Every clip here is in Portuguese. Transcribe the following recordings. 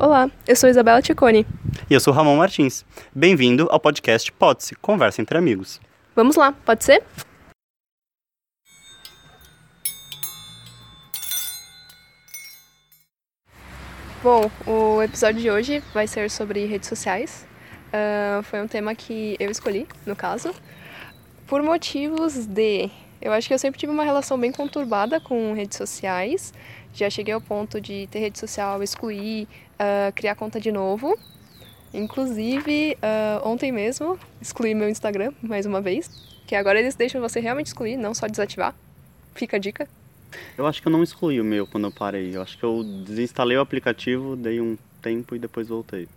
Olá, eu sou Isabela Ticone. E eu sou Ramon Martins. Bem-vindo ao podcast Pode-se, Conversa entre Amigos. Vamos lá, pode ser? Bom, o episódio de hoje vai ser sobre redes sociais. Uh, foi um tema que eu escolhi, no caso, por motivos de. Eu acho que eu sempre tive uma relação bem conturbada com redes sociais. Já cheguei ao ponto de ter rede social, excluir, uh, criar conta de novo. Inclusive, uh, ontem mesmo, excluí meu Instagram mais uma vez. Que agora eles deixam você realmente excluir, não só desativar. Fica a dica. Eu acho que eu não excluí o meu quando eu parei. Eu acho que eu desinstalei o aplicativo, dei um tempo e depois voltei.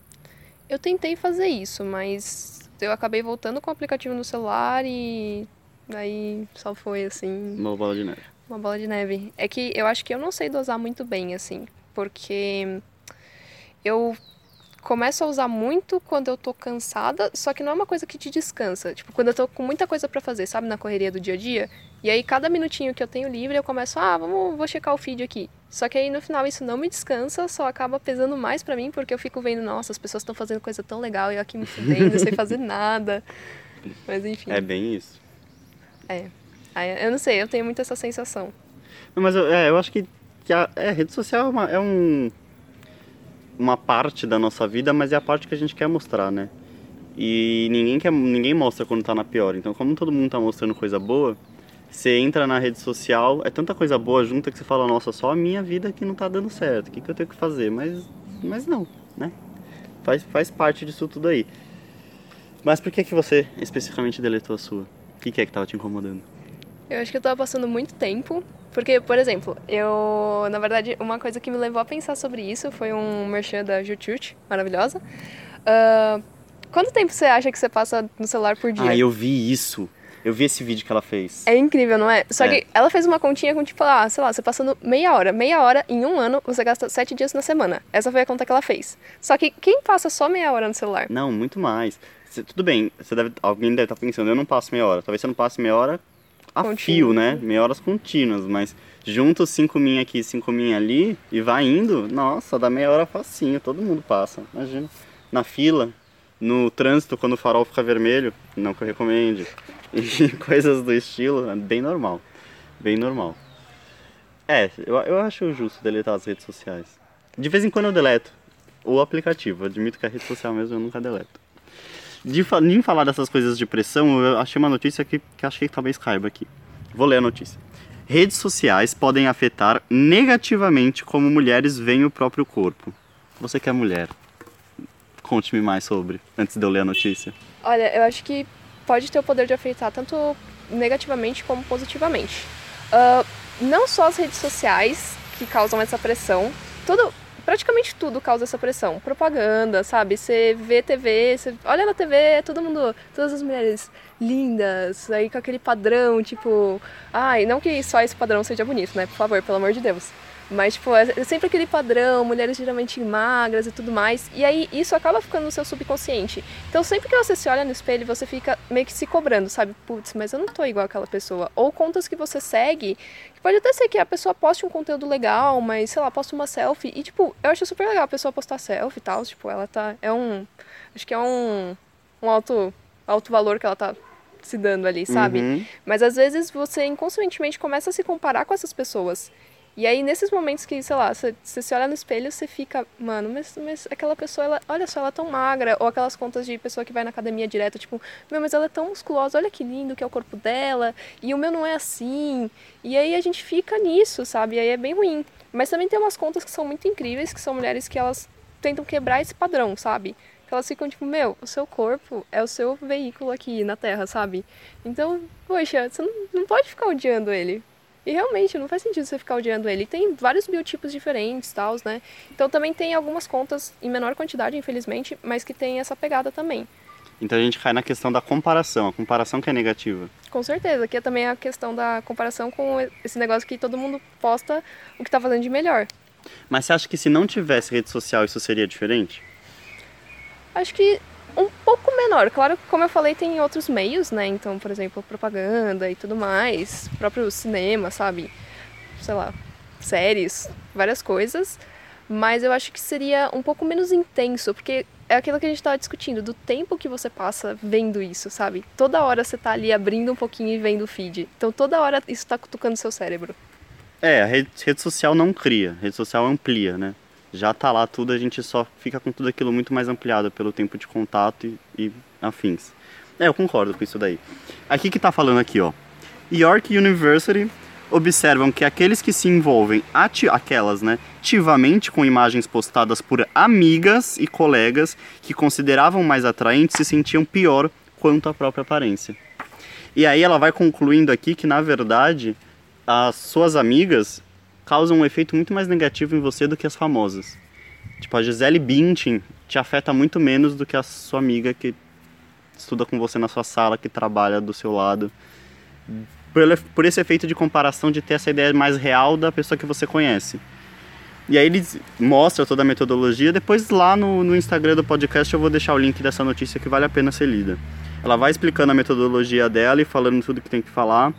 Eu tentei fazer isso, mas eu acabei voltando com o aplicativo no celular e aí só foi assim. Uma bola de neve. Uma bola de neve. É que eu acho que eu não sei dosar muito bem, assim, porque eu começo a usar muito quando eu tô cansada, só que não é uma coisa que te descansa. Tipo, quando eu tô com muita coisa para fazer, sabe, na correria do dia a dia. E aí, cada minutinho que eu tenho livre, eu começo, ah, vamos, vou checar o feed aqui. Só que aí, no final, isso não me descansa, só acaba pesando mais para mim, porque eu fico vendo, nossa, as pessoas estão fazendo coisa tão legal e eu aqui me fudendo, sem fazer nada. Mas, enfim. É bem isso. É. Eu não sei, eu tenho muito essa sensação. Mas eu, é, eu acho que, que a é, rede social é, uma, é um uma parte da nossa vida, mas é a parte que a gente quer mostrar, né? E ninguém quer, ninguém mostra quando tá na pior. Então, como todo mundo tá mostrando coisa boa, você entra na rede social, é tanta coisa boa junta que você fala, nossa, só a minha vida que não tá dando certo. O que, que eu tenho que fazer? Mas, mas não, né? Faz, faz parte disso tudo aí. Mas por que que você especificamente deletou a sua? O que, que é que tava te incomodando? Eu acho que eu tava passando muito tempo porque, por exemplo, eu, na verdade, uma coisa que me levou a pensar sobre isso foi um merchan da Jutute, maravilhosa. Uh, quanto tempo você acha que você passa no celular por dia? Ah, eu vi isso. Eu vi esse vídeo que ela fez. É incrível, não é? Só é. que ela fez uma continha com tipo, ah, sei lá, você passando meia hora. Meia hora em um ano, você gasta sete dias na semana. Essa foi a conta que ela fez. Só que quem passa só meia hora no celular? Não, muito mais. Cê, tudo bem, você deve, alguém deve estar pensando, eu não passo meia hora. Talvez você não passe meia hora a Contínuo. fio, né? Meia horas contínuas, mas junta os 5 min aqui, 5 min ali e vai indo, nossa, dá meia hora facinho, todo mundo passa, imagina. Na fila, no trânsito, quando o farol fica vermelho, não que eu recomende, e coisas do estilo, é bem normal, bem normal. É, eu, eu acho justo deletar as redes sociais. De vez em quando eu deleto o aplicativo, admito que a rede social mesmo eu nunca deleto. De, de falar dessas coisas de pressão, eu achei uma notícia que, que acho que talvez caiba aqui. Vou ler a notícia. Redes sociais podem afetar negativamente como mulheres veem o próprio corpo. Você que é mulher, conte-me mais sobre, antes de eu ler a notícia. Olha, eu acho que pode ter o poder de afetar tanto negativamente como positivamente. Uh, não só as redes sociais que causam essa pressão, tudo, praticamente tudo causa essa pressão. Propaganda, sabe? Você vê TV, você olha na TV, todo mundo, todas as mulheres lindas, aí com aquele padrão, tipo, ai, não que só esse padrão seja bonito, né? Por favor, pelo amor de Deus. Mas, tipo, é sempre aquele padrão, mulheres geralmente magras e tudo mais. E aí isso acaba ficando no seu subconsciente. Então, sempre que você se olha no espelho, você fica meio que se cobrando, sabe? Putz, mas eu não tô igual aquela pessoa. Ou contas que você segue, que pode até ser que a pessoa poste um conteúdo legal, mas, sei lá, posta uma selfie. E, tipo, eu acho super legal a pessoa postar selfie e tal. Tipo, ela tá. É um. Acho que é um. Um alto, alto valor que ela tá se dando ali, sabe? Uhum. Mas às vezes você inconscientemente começa a se comparar com essas pessoas. E aí, nesses momentos que, sei lá, você, se olha no espelho, você fica, mano, mas, mas aquela pessoa, ela, olha só, ela é tão magra. Ou aquelas contas de pessoa que vai na academia direto, tipo, meu, mas ela é tão musculosa, olha que lindo que é o corpo dela. E o meu não é assim. E aí a gente fica nisso, sabe? E aí é bem ruim. Mas também tem umas contas que são muito incríveis, que são mulheres que elas tentam quebrar esse padrão, sabe? Que elas ficam tipo, meu, o seu corpo é o seu veículo aqui na Terra, sabe? Então, poxa, você não, não pode ficar odiando ele. E realmente não faz sentido você ficar odiando ele. Tem vários biotipos diferentes, tal, né? Então também tem algumas contas em menor quantidade, infelizmente, mas que tem essa pegada também. Então a gente cai na questão da comparação, a comparação que é negativa. Com certeza, que é também a questão da comparação com esse negócio que todo mundo posta o que está fazendo de melhor. Mas você acha que se não tivesse rede social isso seria diferente? Acho que um pouco menor. Claro que, como eu falei, tem outros meios, né? Então, por exemplo, propaganda e tudo mais, próprio cinema, sabe? Sei lá, séries, várias coisas. Mas eu acho que seria um pouco menos intenso, porque é aquilo que a gente estava discutindo, do tempo que você passa vendo isso, sabe? Toda hora você tá ali abrindo um pouquinho e vendo o feed. Então toda hora isso tá cutucando seu cérebro. É, a rede, rede social não cria, rede social amplia, né? Já tá lá tudo, a gente só fica com tudo aquilo muito mais ampliado pelo tempo de contato e, e afins. É, eu concordo com isso daí. Aqui que tá falando aqui, ó. York University observam que aqueles que se envolvem aquelas, né, ativamente com imagens postadas por amigas e colegas que consideravam mais atraentes se sentiam pior quanto à própria aparência. E aí ela vai concluindo aqui que na verdade as suas amigas causam um efeito muito mais negativo em você do que as famosas. Tipo, a Gisele Bündchen te afeta muito menos do que a sua amiga que estuda com você na sua sala, que trabalha do seu lado por, esse efeito de comparação, de ter essa ideia mais real da pessoa que você conhece. E aí eles mostram toda a metodologia. Depois lá no, no Instagram do podcast eu vou deixar o link dessa notícia que vale a pena ser lida. Ela vai explicando a metodologia dela e falando tudo que tem que falar.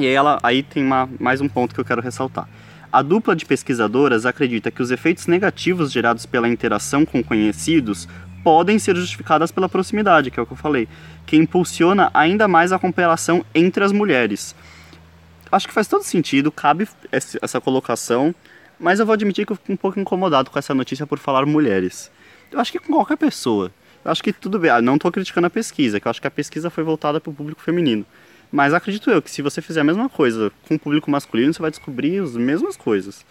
E ela, aí tem uma, mais um ponto que eu quero ressaltar. A dupla de pesquisadoras acredita que os efeitos negativos gerados pela interação com conhecidos podem ser justificadas pela proximidade, que é o que eu falei, que impulsiona ainda mais a comparação entre as mulheres. Acho que faz todo sentido, cabe essa colocação, mas eu vou admitir que eu fico um pouco incomodado com essa notícia por falar mulheres. Eu acho que com qualquer pessoa. Eu acho que tudo bem. Ah, não estou criticando a pesquisa, que eu acho que a pesquisa foi voltada para o público feminino. Mas acredito eu que se você fizer a mesma coisa com o público masculino, você vai descobrir as mesmas coisas.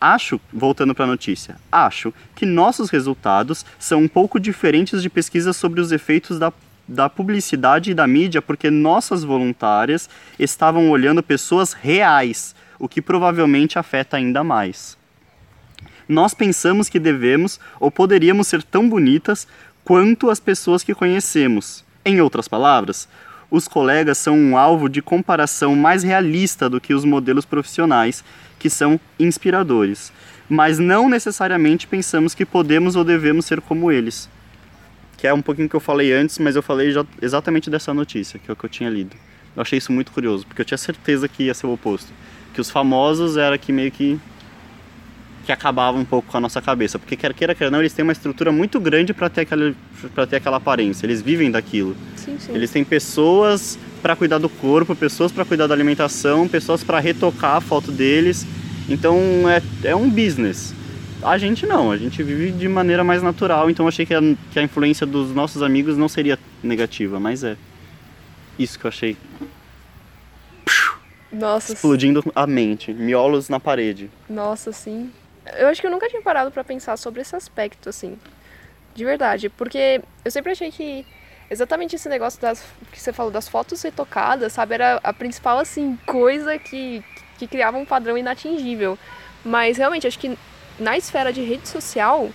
Acho, voltando para a notícia, acho que nossos resultados são um pouco diferentes de pesquisas sobre os efeitos da, da publicidade e da mídia, porque nossas voluntárias estavam olhando pessoas reais, o que provavelmente afeta ainda mais. Nós pensamos que devemos ou poderíamos ser tão bonitas quanto as pessoas que conhecemos. Em outras palavras, os colegas são um alvo de comparação mais realista do que os modelos profissionais que são inspiradores, mas não necessariamente pensamos que podemos ou devemos ser como eles. Que é um pouquinho que eu falei antes, mas eu falei exatamente dessa notícia, que é o que eu tinha lido. Eu achei isso muito curioso, porque eu tinha certeza que ia ser o oposto. Que os famosos era que meio que que acabava um pouco com a nossa cabeça, porque quer queira quer não, eles têm uma estrutura muito grande para ter aquela para ter aquela aparência. Eles vivem daquilo. Sim, sim. Eles têm pessoas para cuidar do corpo, pessoas para cuidar da alimentação, pessoas para retocar a foto deles. Então é, é um business. A gente não, a gente vive de maneira mais natural, então achei que a, que a influência dos nossos amigos não seria negativa, mas é. Isso que eu achei. Nossa. Explodindo a mente, miolos na parede. Nossa, sim. Eu acho que eu nunca tinha parado para pensar sobre esse aspecto, assim. De verdade, porque eu sempre achei que exatamente esse negócio das que você falou das fotos retocadas, sabe, era a principal assim coisa que que criava um padrão inatingível. Mas realmente acho que na esfera de rede social,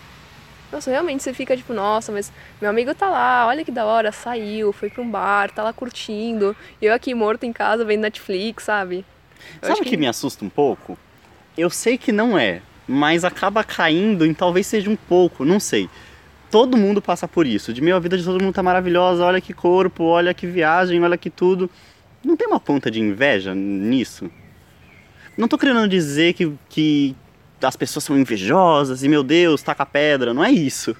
nossa, realmente você fica tipo, nossa, mas meu amigo tá lá, olha que da hora, saiu, foi pra um bar, tá lá curtindo, e eu aqui morto em casa vendo Netflix, sabe? Eu sabe o que... que me assusta um pouco? Eu sei que não é, mas acaba caindo em talvez seja um pouco, não sei todo mundo passa por isso. De meio a vida de todo mundo tá maravilhosa, olha que corpo, olha que viagem, olha que tudo. Não tem uma ponta de inveja nisso? Não tô querendo dizer que, que as pessoas são invejosas e meu Deus, taca pedra, não é isso.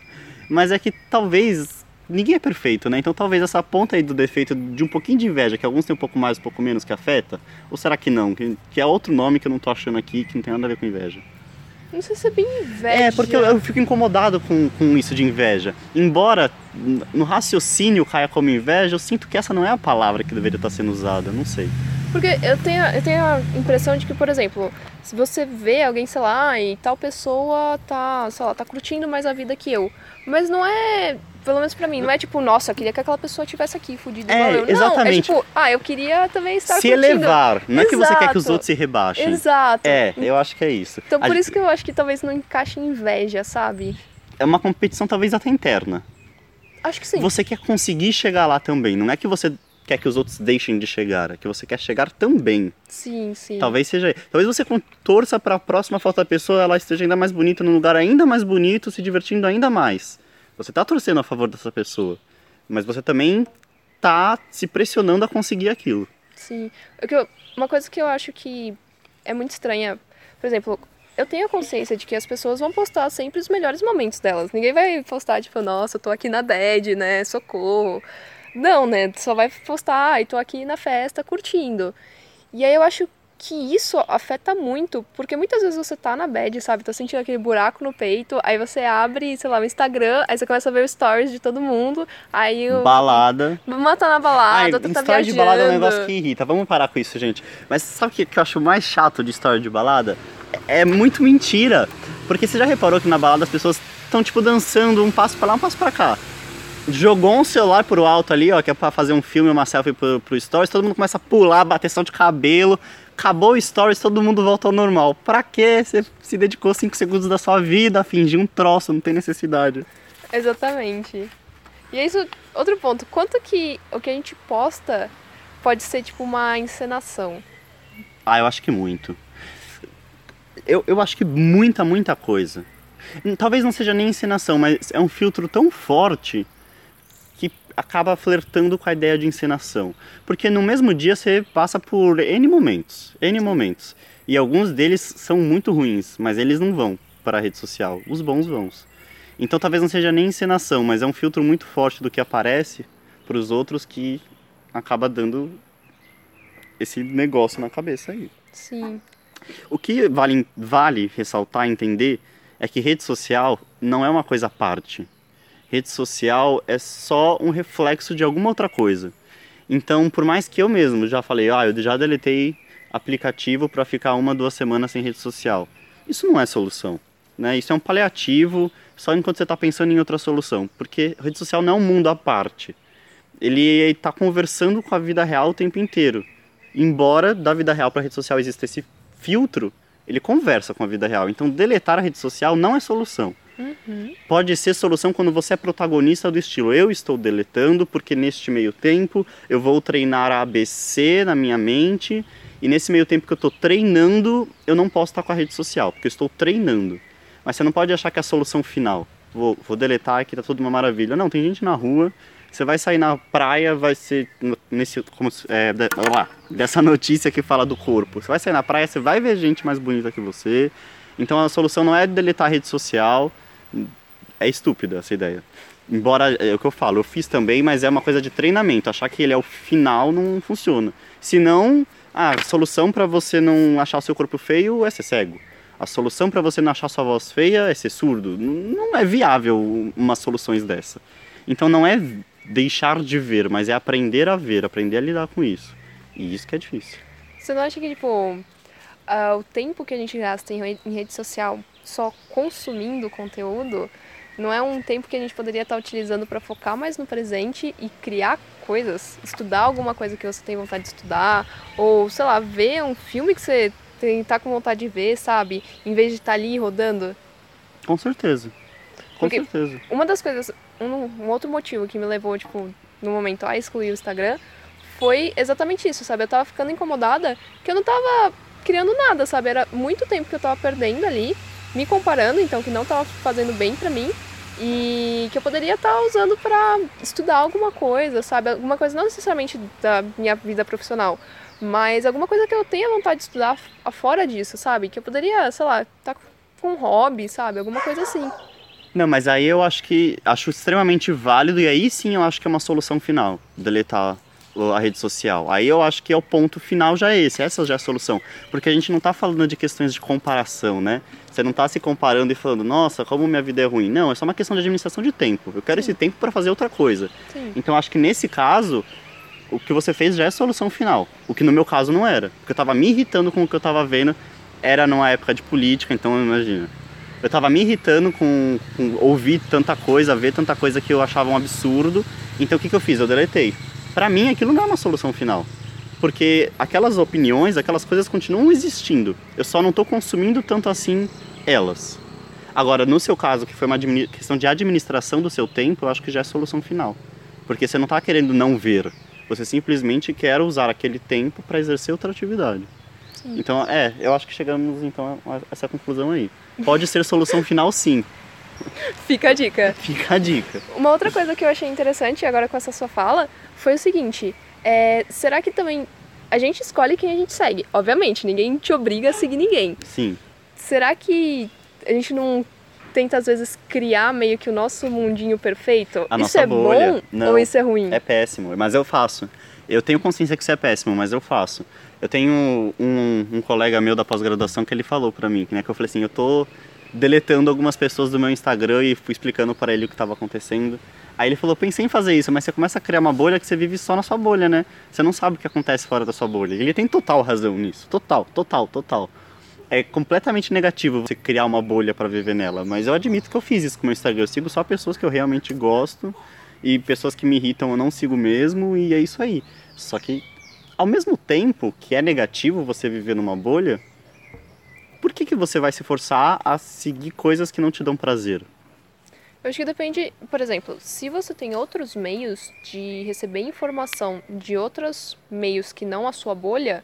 Mas é que talvez ninguém é perfeito, né? Então talvez essa ponta aí do defeito de um pouquinho de inveja, que alguns têm um pouco mais, um pouco menos, que afeta, ou será que não? Que, que é outro nome que eu não tô achando aqui, que não tem nada a ver com inveja. Não sei se é bem inveja. É, porque eu, eu, fico incomodado com, com isso de inveja. Embora no raciocínio caia como inveja, eu sinto que essa não é a palavra que deveria estar sendo usada, não sei. Porque eu tenho, eu tenho a impressão de que, por exemplo, se você vê alguém, sei lá, e tal pessoa tá, sei lá, tá curtindo mais a vida que eu. Mas não é pelo menos pra mim, não é tipo, nossa, eu queria que aquela pessoa tivesse aqui, fudido é, igual eu. Exatamente. Não, é tipo, ah, eu queria também estar Se curtindo. elevar, não Exato. é que você quer que os outros se rebaixem. Exato. É, eu acho que é isso. Então por a... isso que eu acho que talvez não encaixe em inveja, sabe? É uma competição talvez até interna. Acho que sim. Você quer conseguir chegar lá também, não é que você quer que os outros deixem de chegar, é que você quer chegar também. Sim, sim. Talvez seja. Talvez você torça para a próxima foto da pessoa, ela esteja ainda mais bonita, num lugar ainda mais bonito, se divertindo ainda mais. Você está torcendo a favor dessa pessoa, mas você também está se pressionando a conseguir aquilo. Sim. Uma coisa que eu acho que é muito estranha, por exemplo, eu tenho a consciência de que as pessoas vão postar sempre os melhores momentos delas. Ninguém vai postar, tipo, nossa, eu tô aqui na bed, né? Socorro. Não, né? Só vai postar, ai, tô aqui na festa curtindo. E aí eu acho que isso afeta muito, porque muitas vezes você tá na bed, sabe? Tá sentindo aquele buraco no peito, aí você abre, sei lá, o Instagram, aí você começa a ver os stories de todo mundo, aí o... Balada. Uma tá na balada, outra tá viajando. de balada é um negócio que irrita. Vamos parar com isso, gente. Mas sabe o que, que eu acho mais chato de história de balada? É, é muito mentira. Porque você já reparou que na balada as pessoas estão, tipo, dançando um passo pra lá, um passo pra cá. Jogou um celular pro alto ali, ó, que é pra fazer um filme, uma selfie pro, pro stories, todo mundo começa a pular, bater de cabelo, acabou o stories, todo mundo volta ao normal. Pra quê? Você se dedicou 5 segundos da sua vida a fingir um troço, não tem necessidade. Exatamente. E é isso, outro ponto, quanto que o que a gente posta pode ser tipo uma encenação? Ah, eu acho que muito. Eu, eu acho que muita, muita coisa. Talvez não seja nem encenação, mas é um filtro tão forte que acaba flertando com a ideia de encenação. Porque no mesmo dia você passa por N momentos, N momentos. E alguns deles são muito ruins, mas eles não vão para a rede social. Os bons vão. Então talvez não seja nem encenação, mas é um filtro muito forte do que aparece para os outros que acaba dando esse negócio na cabeça aí. Sim. O que vale, vale ressaltar entender é que rede social não é uma coisa à parte. Rede social é só um reflexo de alguma outra coisa. Então, por mais que eu mesmo já falei, ah, eu já deletei aplicativo para ficar uma, duas semanas sem rede social. Isso não é solução. Né? Isso é um paliativo só enquanto você está pensando em outra solução. Porque rede social não é um mundo à parte. Ele está conversando com a vida real o tempo inteiro. Embora da vida real para a rede social exista esse filtro, ele conversa com a vida real. Então, deletar a rede social não é solução. Uhum. Pode ser solução quando você é protagonista do estilo. Eu estou deletando porque neste meio tempo eu vou treinar a ABC na minha mente e nesse meio tempo que eu estou treinando eu não posso estar com a rede social porque eu estou treinando. Mas você não pode achar que é a solução final. Vou, vou deletar aqui, tá tudo uma maravilha. Não, tem gente na rua. Você vai sair na praia, vai ser nesse como é, de, lá, dessa notícia que fala do corpo. Você vai sair na praia, você vai ver gente mais bonita que você. Então a solução não é deletar a rede social, é estúpida essa ideia. Embora é o que eu falo, eu fiz também, mas é uma coisa de treinamento. Achar que ele é o final não funciona. Se não, a solução para você não achar o seu corpo feio é ser cego. A solução para você não achar sua voz feia é ser surdo. Não é viável umas soluções dessa. Então não é deixar de ver, mas é aprender a ver, aprender a lidar com isso. E isso que é difícil. Você não acha que, tipo, uh, o tempo que a gente gasta em, em rede social só consumindo conteúdo não é um tempo que a gente poderia estar utilizando para focar mais no presente e criar coisas, estudar alguma coisa que você tem vontade de estudar, ou sei lá, ver um filme que você tem, tá com vontade de ver, sabe? Em vez de estar ali rodando. Com certeza. Com Porque certeza. Uma das coisas, um, um outro motivo que me levou, tipo, no momento a excluir o Instagram foi exatamente isso, sabe? Eu tava ficando incomodada que eu não tava criando nada, sabe? Era muito tempo que eu tava perdendo ali me comparando, então que não estava fazendo bem para mim e que eu poderia estar tá usando para estudar alguma coisa, sabe? Alguma coisa não necessariamente da minha vida profissional, mas alguma coisa que eu tenha vontade de estudar fora disso, sabe? Que eu poderia, sei lá, estar tá com um hobby, sabe? Alguma coisa assim. Não, mas aí eu acho que acho extremamente válido e aí sim eu acho que é uma solução final, deletar a rede social. Aí eu acho que é o ponto final já é esse, essa já é a solução. Porque a gente não está falando de questões de comparação, né? Você não está se comparando e falando, nossa, como minha vida é ruim. Não, é só uma questão de administração de tempo. Eu quero Sim. esse tempo para fazer outra coisa. Sim. Então acho que nesse caso, o que você fez já é a solução final. O que no meu caso não era. Porque eu estava me irritando com o que eu estava vendo. Era numa época de política, então imagina. Eu estava me irritando com, com, ouvir tanta coisa, ver tanta coisa que eu achava um absurdo. Então o que, que eu fiz? Eu deletei. Para mim aquilo não é uma solução final porque aquelas opiniões, aquelas coisas continuam existindo. Eu só não estou consumindo tanto assim elas. Agora, no seu caso, que foi uma questão de administração do seu tempo, eu acho que já é solução final. Porque você não está querendo não ver, você simplesmente quer usar aquele tempo para exercer outra atividade. Sim. Então, é, eu acho que chegamos então a essa conclusão aí. Pode ser solução final, sim. Fica a dica. Fica a dica. Uma outra coisa que eu achei interessante agora com essa sua fala foi o seguinte: é, será que também a gente escolhe quem a gente segue? Obviamente, ninguém te obriga a seguir ninguém. Sim. será que a gente não tenta às vezes criar meio que o nosso mundinho perfeito? A isso nossa é bolha. bom Não, ou isso é ruim? É péssimo, mas eu faço. Eu tenho consciência que isso é péssimo, mas eu faço. Eu tenho um, um colega meu da pós-graduação que ele falou pra mim, né, que eu falei assim, eu tô deletando algumas pessoas do meu Instagram e fui explicando para ele o que estava acontecendo. Aí ele falou, pensei em fazer isso, mas você começa a criar uma bolha que você vive só na sua bolha, né? Você não sabe o que acontece fora da sua bolha. Ele tem total razão nisso, total, total, total. É completamente negativo você criar uma bolha para viver nela, mas eu admito que eu fiz isso com o meu Instagram. Eu sigo só pessoas que eu realmente gosto e pessoas que me irritam eu não sigo mesmo e é isso aí. Só que ao mesmo tempo que é negativo você viver numa bolha, por que, que você vai se forçar a seguir coisas que não te dão prazer? Eu acho que depende, por exemplo, se você tem outros meios de receber informação de outros meios que não a sua bolha,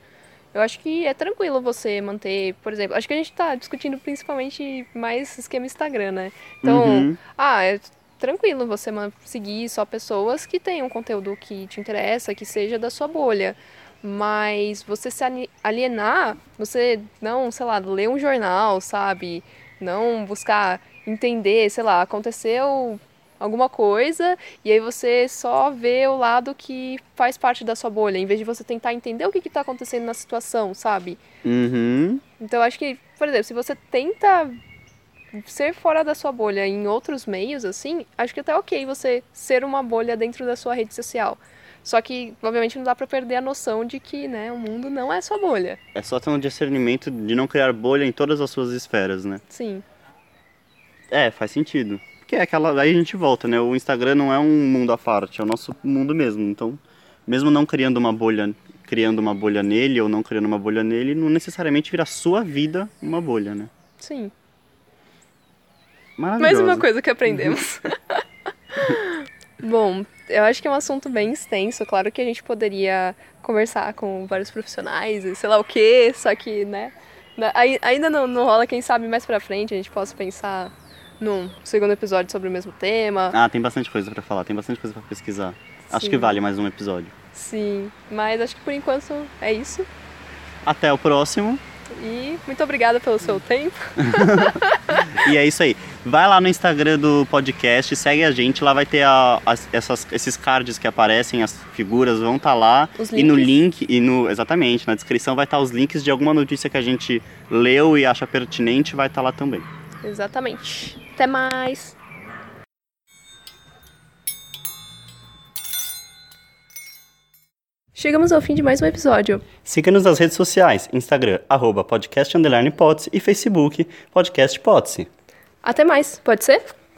eu acho que é tranquilo você manter, por exemplo, acho que a gente está discutindo principalmente mais esquema Instagram, né? Então, Uhum. ah, é tranquilo você seguir só pessoas que tenham conteúdo que te interessa, que seja da sua bolha. Mas você se ali- alienar, você não, sei lá, ler um jornal, sabe? Não buscar entender, sei lá, aconteceu alguma coisa e aí você só vê o lado que faz parte da sua bolha, em vez de você tentar entender o que está acontecendo na situação, sabe? Uhum. Então acho que, por exemplo, se você tenta ser fora da sua bolha em outros meios, assim, acho que até ok você ser uma bolha dentro da sua rede social. Só que, obviamente, não dá pra perder a noção de que, né, o mundo não é sua bolha. É só ter um discernimento de não criar bolha em todas as suas esferas, né? Sim. É, faz sentido. Porque é aquela. Aí a gente volta, né? O Instagram não é um mundo à parte, é o nosso mundo mesmo. Então, mesmo não criando uma bolha, criando uma bolha nele ou não criando uma bolha nele, não necessariamente vira a sua vida uma bolha, né? Sim. Mais uma coisa que aprendemos. Bom, eu acho que é um assunto bem extenso. Claro que a gente poderia conversar com vários profissionais e sei lá o quê, só que, né? Ainda não, não rola, quem sabe mais pra frente a gente possa pensar num segundo episódio sobre o mesmo tema. Ah, tem bastante coisa pra falar, tem bastante coisa pra pesquisar. Acho Sim. que vale mais um episódio. Sim, mas acho que por enquanto é isso. Até o próximo. E muito obrigada pelo seu tempo. E é isso aí. Vai lá no Instagram do podcast, segue a gente. Lá vai ter a- as- essas- esses cards que aparecem, as figuras vão estar lá. Os E no link, e no, exatamente, na descrição vai estar os links de alguma notícia que a gente leu e acha pertinente, vai estar lá também. Exatamente. Até mais! Chegamos ao fim de mais um episódio. Siga-nos nas redes sociais, Instagram, arroba podcast e Facebook, podcast hipótese. Até mais, pode ser?